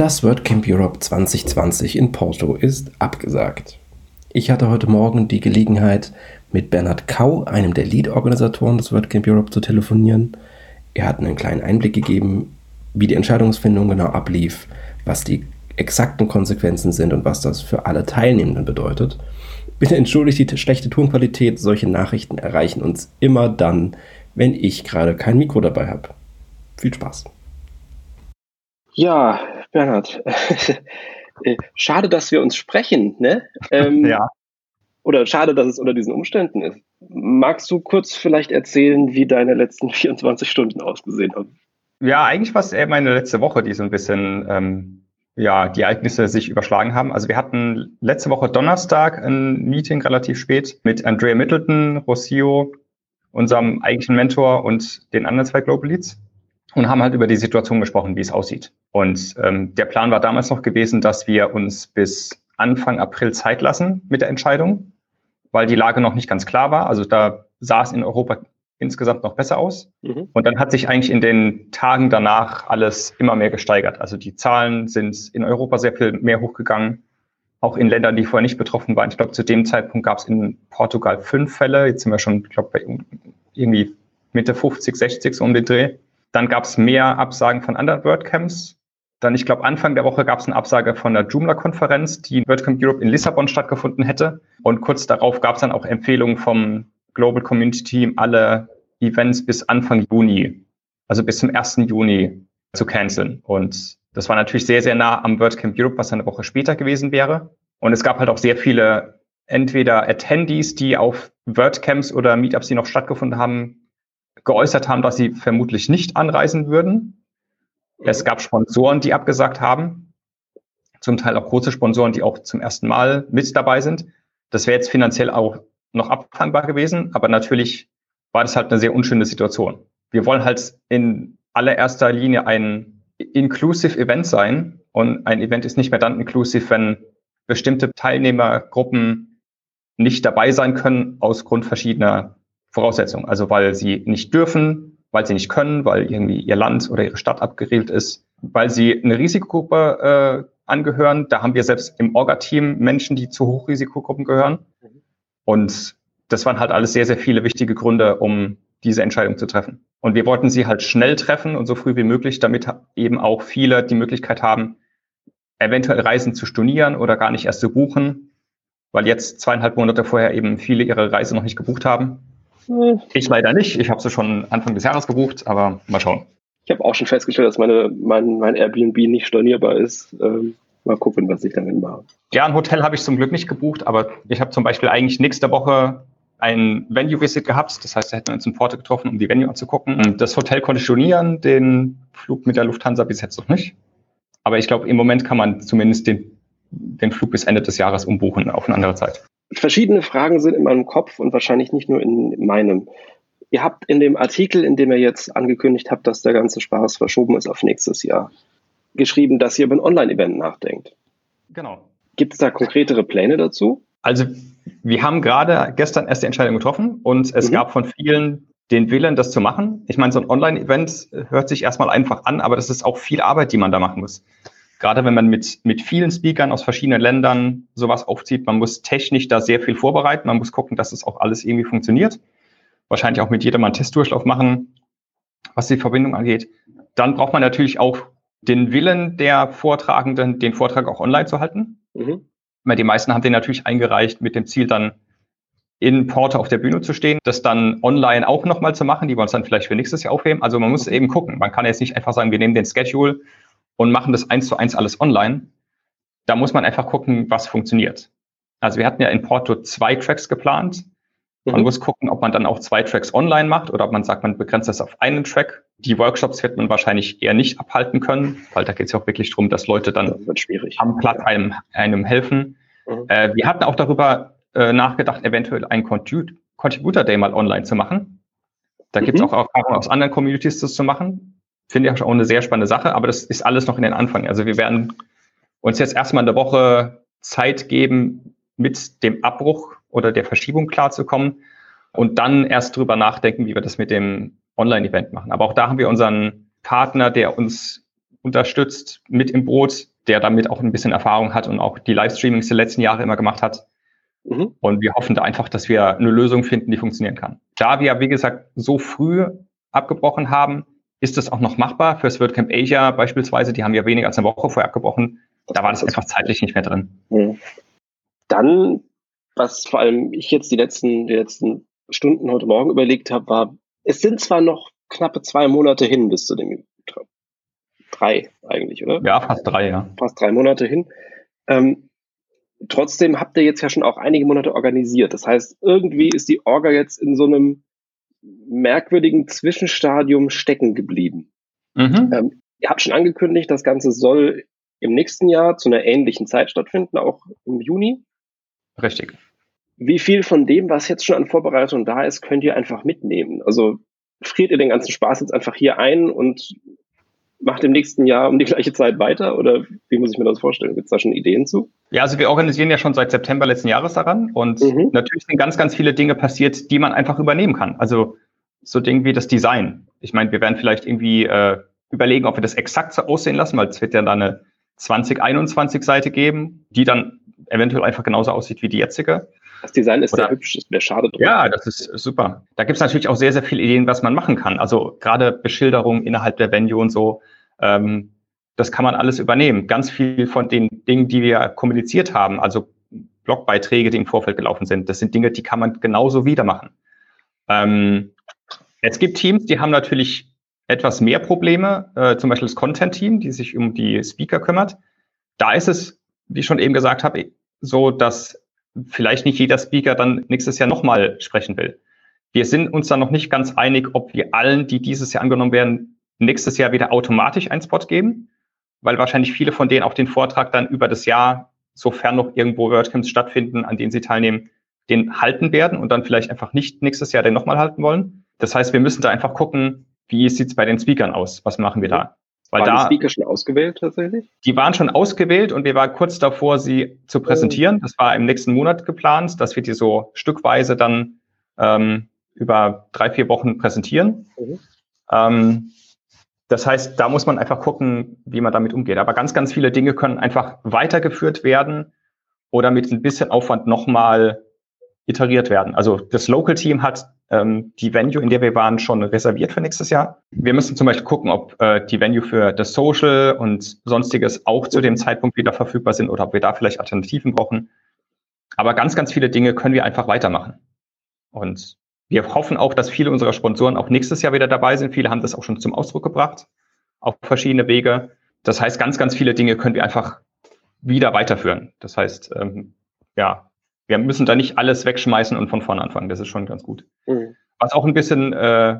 Das WordCamp Europe 2020 in Porto ist abgesagt. Ich hatte heute Morgen die Gelegenheit, mit Bernhard Kau, einem der Lead-Organisatoren des WordCamp Europe, zu telefonieren. Er hat einen kleinen Einblick gegeben, wie die Entscheidungsfindung genau ablief, was die exakten Konsequenzen sind und was das für alle Teilnehmenden bedeutet. Bitte entschuldigt die schlechte Tonqualität. Solche Nachrichten erreichen uns immer dann, wenn ich gerade kein Mikro dabei habe. Viel Spaß. Ja, Bernhard, äh, schade, dass wir uns sprechen, ne? Ähm, ja. Oder schade, dass es unter diesen Umständen ist. Magst du kurz vielleicht erzählen, wie deine letzten 24 Stunden ausgesehen haben? Ja, eigentlich war es eher meine letzte Woche, die so ein bisschen ähm, ja, die Ereignisse sich überschlagen haben. Also wir hatten letzte Woche Donnerstag ein Meeting relativ spät mit Andrea Middleton, Rossio, unserem eigentlichen Mentor und den anderen zwei Global Leads und haben halt über die Situation gesprochen, wie es aussieht. Und ähm, der Plan war damals noch gewesen, dass wir uns bis Anfang April Zeit lassen mit der Entscheidung, weil die Lage noch nicht ganz klar war. Also da sah es in Europa insgesamt noch besser aus. Mhm. Und dann hat sich eigentlich in den Tagen danach alles immer mehr gesteigert. Also die Zahlen sind in Europa sehr viel mehr hochgegangen, auch in Ländern, die vorher nicht betroffen waren. Ich glaube, zu dem Zeitpunkt gab es in Portugal fünf Fälle. Jetzt sind wir schon, ich glaube, bei irgendwie Mitte 50, 60 so um den Dreh. Dann gab es mehr Absagen von anderen WordCamps. Dann, ich glaube, Anfang der Woche gab es eine Absage von der Joomla-Konferenz, die in WordCamp Europe in Lissabon stattgefunden hätte. Und kurz darauf gab es dann auch Empfehlungen vom Global Community Team, alle Events bis Anfang Juni, also bis zum 1. Juni zu canceln. Und das war natürlich sehr, sehr nah am WordCamp Europe, was eine Woche später gewesen wäre. Und es gab halt auch sehr viele entweder Attendees, die auf WordCamps oder Meetups, die noch stattgefunden haben, geäußert haben, dass sie vermutlich nicht anreisen würden. Es gab Sponsoren, die abgesagt haben. Zum Teil auch große Sponsoren, die auch zum ersten Mal mit dabei sind. Das wäre jetzt finanziell auch noch abfangbar gewesen, aber natürlich war das halt eine sehr unschöne Situation. Wir wollen halt in allererster Linie ein inclusive Event sein und ein Event ist nicht mehr dann inclusive, wenn bestimmte Teilnehmergruppen nicht dabei sein können aus Grund verschiedener Voraussetzungen. Also weil sie nicht dürfen, weil sie nicht können, weil irgendwie ihr Land oder ihre Stadt abgeregelt ist, weil sie eine Risikogruppe äh, angehören. Da haben wir selbst im Orga-Team Menschen, die zu Hochrisikogruppen gehören. Und das waren halt alles sehr, sehr viele wichtige Gründe, um diese Entscheidung zu treffen. Und wir wollten sie halt schnell treffen und so früh wie möglich, damit eben auch viele die Möglichkeit haben, eventuell Reisen zu stornieren oder gar nicht erst zu buchen, weil jetzt zweieinhalb Monate vorher eben viele ihre Reise noch nicht gebucht haben. Ich leider nicht. Ich habe sie schon Anfang des Jahres gebucht, aber mal schauen. Ich habe auch schon festgestellt, dass meine, mein, mein Airbnb nicht stornierbar ist. Ähm, mal gucken, was ich damit mache. Ja, ein Hotel habe ich zum Glück nicht gebucht, aber ich habe zum Beispiel eigentlich nächste Woche ein Venue-Visit gehabt. Das heißt, da hätten wir uns in Porto getroffen, um die Venue anzugucken. Das Hotel konnte stornieren, den Flug mit der Lufthansa bis jetzt noch nicht. Aber ich glaube, im Moment kann man zumindest den, den Flug bis Ende des Jahres umbuchen auf eine andere Zeit verschiedene Fragen sind in meinem Kopf und wahrscheinlich nicht nur in meinem. Ihr habt in dem Artikel, in dem ihr jetzt angekündigt habt, dass der ganze Spaß verschoben ist auf nächstes Jahr, geschrieben, dass ihr über ein Online-Event nachdenkt. Genau. Gibt es da konkretere Pläne dazu? Also wir haben gerade gestern erst die Entscheidung getroffen und es mhm. gab von vielen den Willen, das zu machen. Ich meine, so ein Online-Event hört sich erstmal einfach an, aber das ist auch viel Arbeit, die man da machen muss gerade wenn man mit, mit vielen Speakern aus verschiedenen Ländern sowas aufzieht, man muss technisch da sehr viel vorbereiten, man muss gucken, dass es auch alles irgendwie funktioniert. Wahrscheinlich auch mit jedem einen Testdurchlauf machen, was die Verbindung angeht. Dann braucht man natürlich auch den Willen der Vortragenden, den Vortrag auch online zu halten. Mhm. Die meisten haben den natürlich eingereicht mit dem Ziel, dann in Porto auf der Bühne zu stehen, das dann online auch nochmal zu machen. Die wollen es dann vielleicht für nächstes Jahr aufheben. Also man muss eben gucken. Man kann jetzt nicht einfach sagen, wir nehmen den Schedule und machen das eins zu eins alles online. Da muss man einfach gucken, was funktioniert. Also wir hatten ja in Porto zwei Tracks geplant. Man mhm. muss gucken, ob man dann auch zwei Tracks online macht oder ob man sagt, man begrenzt das auf einen Track. Die Workshops wird man wahrscheinlich eher nicht abhalten können, weil da geht es ja auch wirklich darum, dass Leute dann am Platz einem, einem helfen. Mhm. Äh, wir hatten auch darüber äh, nachgedacht, eventuell einen Contributor Day mal online zu machen. Da mhm. gibt es auch Erfahrungen aus anderen Communities, das zu machen finde ich auch eine sehr spannende Sache, aber das ist alles noch in den Anfang. Also wir werden uns jetzt erstmal eine Woche Zeit geben, mit dem Abbruch oder der Verschiebung klarzukommen und dann erst drüber nachdenken, wie wir das mit dem Online-Event machen. Aber auch da haben wir unseren Partner, der uns unterstützt, mit im Boot, der damit auch ein bisschen Erfahrung hat und auch die Livestreamings der letzten Jahre immer gemacht hat. Mhm. Und wir hoffen da einfach, dass wir eine Lösung finden, die funktionieren kann. Da wir, wie gesagt, so früh abgebrochen haben, ist das auch noch machbar. Fürs WordCamp Asia beispielsweise, die haben ja weniger als eine Woche vorher abgebrochen. Da war das einfach zeitlich nicht mehr drin. Dann, was vor allem ich jetzt die letzten, die letzten Stunden heute Morgen überlegt habe, war, es sind zwar noch knappe zwei Monate hin bis zu dem drei eigentlich, oder? Ja, fast drei, ja. Fast drei Monate hin. Ähm, trotzdem habt ihr jetzt ja schon auch einige Monate organisiert. Das heißt, irgendwie ist die Orga jetzt in so einem merkwürdigen Zwischenstadium stecken geblieben. Mhm. Ähm, ihr habt schon angekündigt, das Ganze soll im nächsten Jahr zu einer ähnlichen Zeit stattfinden, auch im Juni. Richtig. Wie viel von dem, was jetzt schon an Vorbereitung da ist, könnt ihr einfach mitnehmen? Also friert ihr den ganzen Spaß jetzt einfach hier ein und macht im nächsten Jahr um die gleiche Zeit weiter? Oder wie muss ich mir das vorstellen? Gibt es da schon Ideen zu? Ja, also wir organisieren ja schon seit September letzten Jahres daran und mhm. natürlich sind ganz, ganz viele Dinge passiert, die man einfach übernehmen kann. Also so Dinge wie das Design. Ich meine, wir werden vielleicht irgendwie äh, überlegen, ob wir das exakt so aussehen lassen, weil es wird ja dann eine 2021 Seite geben, die dann eventuell einfach genauso aussieht wie die jetzige. Das Design ist Oder, sehr hübsch, das wäre schade drum. Ja, das ist super. Da gibt es natürlich auch sehr, sehr viele Ideen, was man machen kann. Also gerade Beschilderung innerhalb der Venue und so, ähm, das kann man alles übernehmen. Ganz viel von den Dingen, die wir kommuniziert haben, also Blogbeiträge, die im Vorfeld gelaufen sind, das sind Dinge, die kann man genauso wieder machen. Ähm, es gibt Teams, die haben natürlich etwas mehr Probleme, äh, zum Beispiel das Content-Team, die sich um die Speaker kümmert. Da ist es, wie ich schon eben gesagt habe, so, dass vielleicht nicht jeder Speaker dann nächstes Jahr nochmal sprechen will. Wir sind uns da noch nicht ganz einig, ob wir allen, die dieses Jahr angenommen werden, nächstes Jahr wieder automatisch einen Spot geben, weil wahrscheinlich viele von denen auch den Vortrag dann über das Jahr, sofern noch irgendwo WordCamps stattfinden, an denen sie teilnehmen, den halten werden und dann vielleicht einfach nicht nächstes Jahr den nochmal halten wollen. Das heißt, wir müssen da einfach gucken, wie sieht's bei den Speakern aus? Was machen wir da? Weil waren da, die Speaker schon ausgewählt tatsächlich? Die waren schon ausgewählt und wir waren kurz davor, sie zu präsentieren. Das war im nächsten Monat geplant, dass wir die so stückweise dann ähm, über drei, vier Wochen präsentieren. Mhm. Ähm, das heißt, da muss man einfach gucken, wie man damit umgeht. Aber ganz, ganz viele Dinge können einfach weitergeführt werden oder mit ein bisschen Aufwand nochmal iteriert werden. Also das Local Team hat ähm, die Venue, in der wir waren, schon reserviert für nächstes Jahr. Wir müssen zum Beispiel gucken, ob äh, die Venue für das Social und sonstiges auch zu dem Zeitpunkt wieder verfügbar sind oder ob wir da vielleicht Alternativen brauchen. Aber ganz, ganz viele Dinge können wir einfach weitermachen. Und wir hoffen auch, dass viele unserer Sponsoren auch nächstes Jahr wieder dabei sind. Viele haben das auch schon zum Ausdruck gebracht auf verschiedene Wege. Das heißt, ganz, ganz viele Dinge können wir einfach wieder weiterführen. Das heißt, ähm, ja, wir müssen da nicht alles wegschmeißen und von vorne anfangen. Das ist schon ganz gut. Mhm. Was auch ein bisschen äh,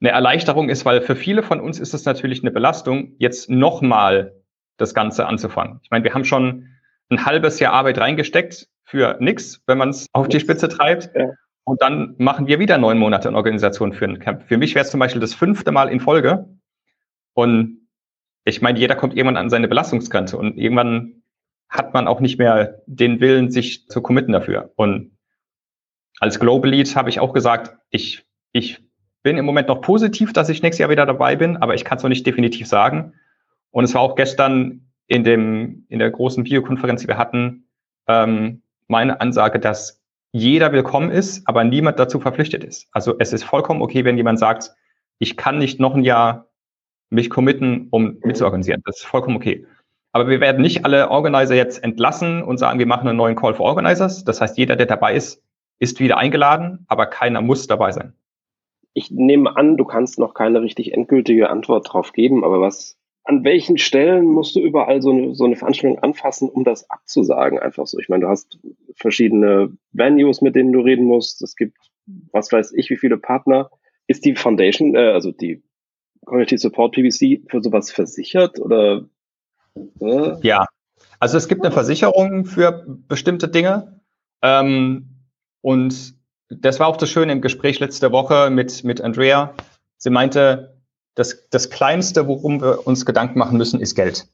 eine Erleichterung ist, weil für viele von uns ist es natürlich eine Belastung, jetzt nochmal das Ganze anzufangen. Ich meine, wir haben schon ein halbes Jahr Arbeit reingesteckt für nichts, wenn man es auf die Spitze treibt. Ja. Und dann machen wir wieder neun Monate in Organisation für ein Camp. Für mich wäre es zum Beispiel das fünfte Mal in Folge. Und ich meine, jeder kommt irgendwann an seine Belastungsgrenze und irgendwann hat man auch nicht mehr den Willen, sich zu committen dafür. Und als Global Lead habe ich auch gesagt, ich, ich bin im Moment noch positiv, dass ich nächstes Jahr wieder dabei bin, aber ich kann es noch nicht definitiv sagen. Und es war auch gestern in dem, in der großen Videokonferenz, die wir hatten, ähm, meine Ansage, dass jeder willkommen ist, aber niemand dazu verpflichtet ist. Also es ist vollkommen okay, wenn jemand sagt, ich kann nicht noch ein Jahr mich committen, um mitzuorganisieren. Das ist vollkommen okay. Aber wir werden nicht alle Organizer jetzt entlassen und sagen, wir machen einen neuen Call for Organizers. Das heißt, jeder, der dabei ist, ist wieder eingeladen, aber keiner muss dabei sein. Ich nehme an, du kannst noch keine richtig endgültige Antwort drauf geben, aber was, an welchen Stellen musst du überall so eine, so eine Veranstaltung anfassen, um das abzusagen? Einfach so. Ich meine, du hast verschiedene Venues, mit denen du reden musst. Es gibt, was weiß ich, wie viele Partner. Ist die Foundation, äh, also die Community Support PBC für sowas versichert oder ja, also es gibt eine Versicherung für bestimmte Dinge. Ähm, und das war auch das Schöne im Gespräch letzte Woche mit, mit Andrea. Sie meinte, das, das Kleinste, worum wir uns Gedanken machen müssen, ist Geld.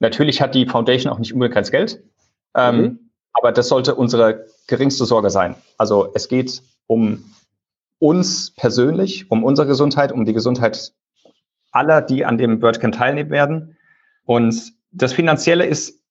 Natürlich hat die Foundation auch nicht unbegrenzt Geld, ähm, mhm. aber das sollte unsere geringste Sorge sein. Also es geht um uns persönlich, um unsere Gesundheit, um die Gesundheit aller, die an dem WordCamp teilnehmen werden. Und das Finanzielle ist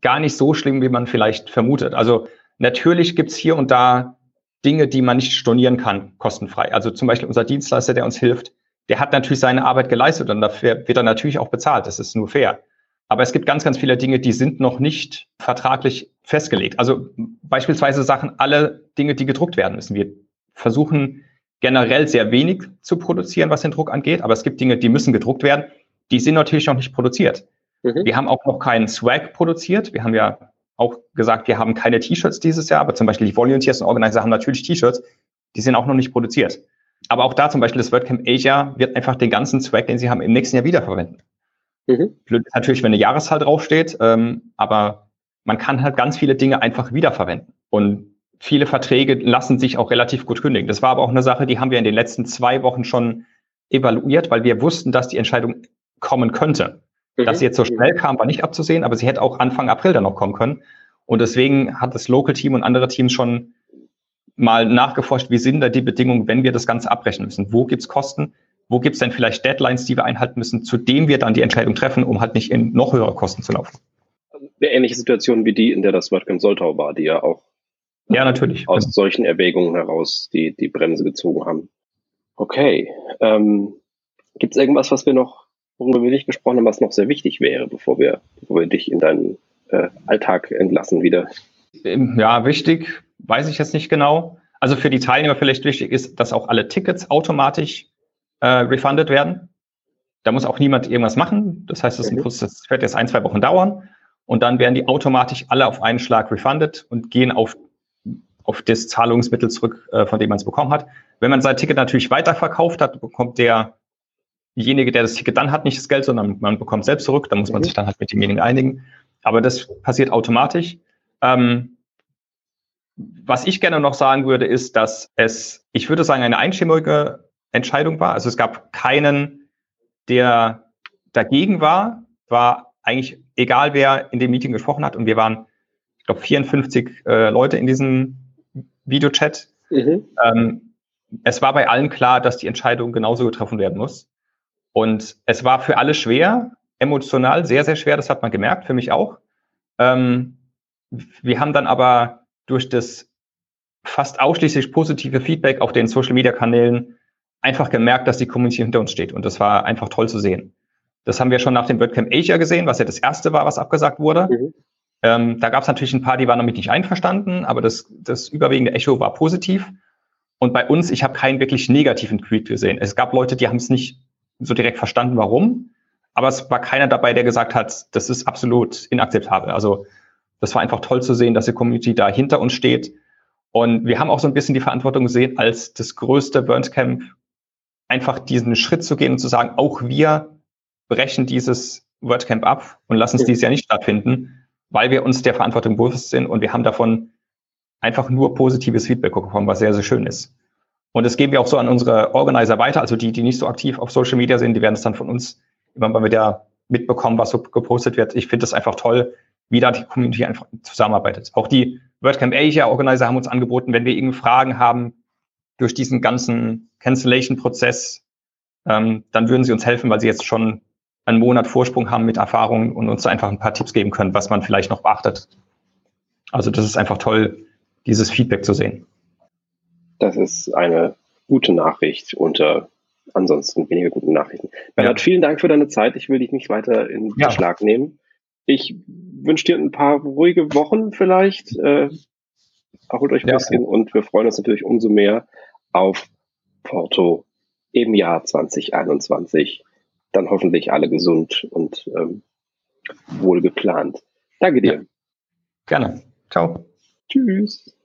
gar nicht so schlimm, wie man vielleicht vermutet. Also natürlich gibt's hier und da Dinge, die man nicht stornieren kann, kostenfrei. Also zum Beispiel unser Dienstleister, der uns hilft, der hat natürlich seine Arbeit geleistet und dafür wird er natürlich auch bezahlt. Das ist nur fair. Aber es gibt ganz, ganz viele Dinge, die sind noch nicht vertraglich festgelegt. Also beispielsweise Sachen, alle Dinge, die gedruckt werden müssen. Wir versuchen generell sehr wenig zu produzieren, was den Druck angeht, aber es gibt Dinge, die müssen gedruckt werden. Die sind natürlich noch nicht produziert. Mhm. Wir haben auch noch keinen Swag produziert. Wir haben ja auch gesagt, wir haben keine T-Shirts dieses Jahr, aber zum Beispiel die Volunteers und Organizer haben natürlich T-Shirts. Die sind auch noch nicht produziert. Aber auch da zum Beispiel das WordCamp Asia wird einfach den ganzen Swag, den sie haben, im nächsten Jahr wiederverwenden. Mhm. Blöd ist natürlich, wenn eine Jahreszahl draufsteht, ähm, aber man kann halt ganz viele Dinge einfach wiederverwenden. Und viele Verträge lassen sich auch relativ gut kündigen. Das war aber auch eine Sache, die haben wir in den letzten zwei Wochen schon evaluiert, weil wir wussten, dass die Entscheidung kommen könnte. Mhm. Dass sie jetzt so schnell kam, war nicht abzusehen, aber sie hätte auch Anfang April dann noch kommen können. Und deswegen hat das Local Team und andere Teams schon mal nachgeforscht, wie sind da die Bedingungen, wenn wir das Ganze abbrechen müssen? Wo gibt's Kosten? Wo gibt's denn vielleicht Deadlines, die wir einhalten müssen, zu dem wir dann die Entscheidung treffen, um halt nicht in noch höhere Kosten zu laufen? Eine ähnliche Situation wie die, in der das WordCamp Soltau war, die ja auch ja, natürlich. aus solchen Erwägungen heraus die, die Bremse gezogen haben. Okay. Ähm, Gibt es irgendwas, was wir noch, worüber wir nicht gesprochen haben, was noch sehr wichtig wäre, bevor wir, bevor wir dich in deinen äh, Alltag entlassen wieder? Ähm, ja, wichtig, weiß ich jetzt nicht genau. Also für die Teilnehmer vielleicht wichtig ist, dass auch alle Tickets automatisch äh, refunded werden. Da muss auch niemand irgendwas machen. Das heißt, das, mhm. das wird jetzt ein, zwei Wochen dauern. Und dann werden die automatisch alle auf einen Schlag refunded und gehen auf, auf das Zahlungsmittel zurück, äh, von dem man es bekommen hat. Wenn man sein Ticket natürlich weiterverkauft hat, bekommt derjenige, der das Ticket dann hat, nicht das Geld, sondern man bekommt selbst zurück. Da muss man mhm. sich dann halt mit demjenigen einigen. Aber das passiert automatisch. Ähm, was ich gerne noch sagen würde, ist, dass es, ich würde sagen, eine einstimmige Entscheidung war. Also es gab keinen, der dagegen war, war eigentlich egal, wer in dem Meeting gesprochen hat. Und wir waren, ich glaube, 54 äh, Leute in diesem Videochat. Mhm. Ähm, es war bei allen klar, dass die Entscheidung genauso getroffen werden muss. Und es war für alle schwer, emotional sehr, sehr schwer, das hat man gemerkt, für mich auch. Ähm, wir haben dann aber durch das fast ausschließlich positive Feedback auf den Social-Media-Kanälen einfach gemerkt, dass die Community hinter uns steht. Und das war einfach toll zu sehen. Das haben wir schon nach dem WordCamp Asia gesehen, was ja das erste war, was abgesagt wurde. Mhm. Ähm, da gab es natürlich ein paar, die waren damit nicht einverstanden, aber das, das überwiegende Echo war positiv. Und bei uns, ich habe keinen wirklich negativen Tweet gesehen. Es gab Leute, die haben es nicht so direkt verstanden, warum. Aber es war keiner dabei, der gesagt hat, das ist absolut inakzeptabel. Also das war einfach toll zu sehen, dass die Community da hinter uns steht. Und wir haben auch so ein bisschen die Verantwortung gesehen, als das größte Burnt Camp einfach diesen Schritt zu gehen und zu sagen, auch wir brechen dieses WordCamp ab und lassen es dieses Jahr nicht stattfinden, weil wir uns der Verantwortung bewusst sind und wir haben davon einfach nur positives Feedback bekommen, was sehr, sehr schön ist. Und das geben wir auch so an unsere Organizer weiter, also die, die nicht so aktiv auf Social Media sind, die werden es dann von uns immer mal wieder mitbekommen, was so gepostet wird. Ich finde es einfach toll, wie da die Community einfach zusammenarbeitet. Auch die WordCamp Asia Organizer haben uns angeboten, wenn wir irgendwie Fragen haben durch diesen ganzen Cancellation-Prozess, ähm, dann würden sie uns helfen, weil sie jetzt schon einen Monat Vorsprung haben mit Erfahrung und uns einfach ein paar Tipps geben können, was man vielleicht noch beachtet. Also das ist einfach toll, dieses Feedback zu sehen. Das ist eine gute Nachricht unter ansonsten weniger guten Nachrichten. Bernhard, ja. vielen Dank für deine Zeit. Ich will dich nicht weiter in ja. Schlag nehmen. Ich wünsche dir ein paar ruhige Wochen vielleicht. Äh, erholt euch ein ja. bisschen und wir freuen uns natürlich umso mehr auf Porto im Jahr 2021. Dann hoffentlich alle gesund und ähm, wohl geplant. Danke dir. Gerne. Ciao. Tschüss.